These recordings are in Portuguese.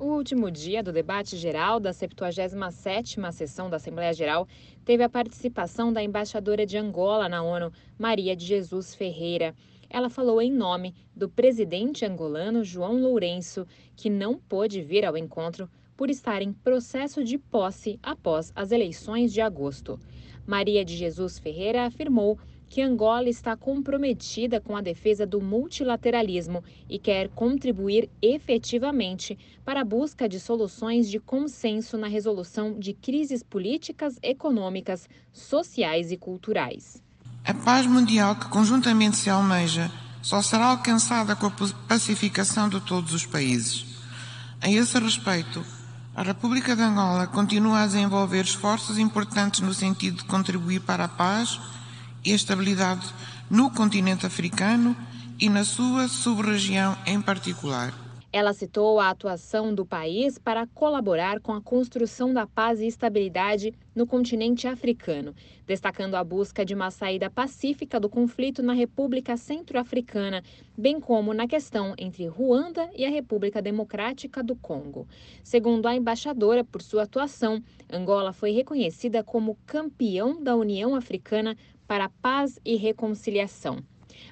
O último dia do debate geral da 77ª sessão da Assembleia Geral teve a participação da embaixadora de Angola na ONU, Maria de Jesus Ferreira. Ela falou em nome do presidente angolano João Lourenço, que não pôde vir ao encontro por estar em processo de posse após as eleições de agosto. Maria de Jesus Ferreira afirmou que Angola está comprometida com a defesa do multilateralismo e quer contribuir efetivamente para a busca de soluções de consenso na resolução de crises políticas, econômicas, sociais e culturais. A paz mundial que conjuntamente se almeja só será alcançada com a pacificação de todos os países. A esse respeito, a República de Angola continua a desenvolver esforços importantes no sentido de contribuir para a paz e estabilidade no continente africano e na sua sub-região em particular. Ela citou a atuação do país para colaborar com a construção da paz e estabilidade no continente africano, destacando a busca de uma saída pacífica do conflito na República Centro-Africana, bem como na questão entre Ruanda e a República Democrática do Congo. Segundo a embaixadora, por sua atuação, Angola foi reconhecida como campeão da União Africana para Paz e Reconciliação.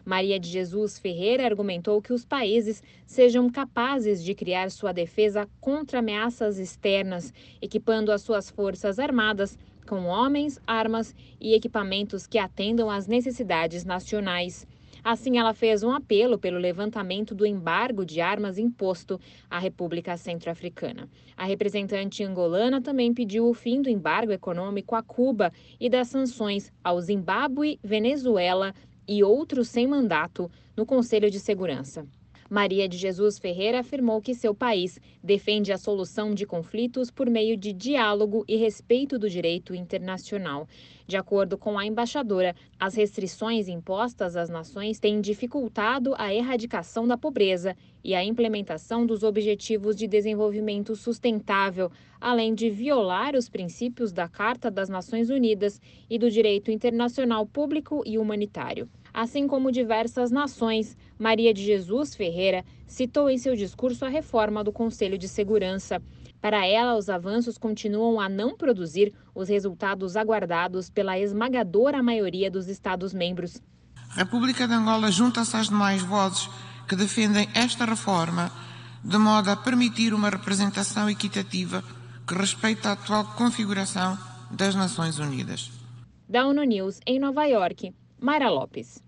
Maria de Jesus Ferreira argumentou que os países sejam capazes de criar sua defesa contra ameaças externas, equipando as suas forças armadas com homens, armas e equipamentos que atendam às necessidades nacionais. Assim, ela fez um apelo pelo levantamento do embargo de armas imposto à República Centro-Africana. A representante angolana também pediu o fim do embargo econômico a Cuba e das sanções ao Zimbábue, Venezuela e outros sem mandato no Conselho de Segurança. Maria de Jesus Ferreira afirmou que seu país defende a solução de conflitos por meio de diálogo e respeito do direito internacional. De acordo com a embaixadora, as restrições impostas às nações têm dificultado a erradicação da pobreza e a implementação dos Objetivos de Desenvolvimento Sustentável, além de violar os princípios da Carta das Nações Unidas e do direito internacional público e humanitário assim como diversas nações. Maria de Jesus Ferreira citou em seu discurso a reforma do Conselho de Segurança. Para ela, os avanços continuam a não produzir os resultados aguardados pela esmagadora maioria dos Estados-membros. A República de Angola junta-se às demais vozes que defendem esta reforma, de modo a permitir uma representação equitativa que respeite a atual configuração das Nações Unidas. Da ONU News, em Nova York, Mayra Lopes.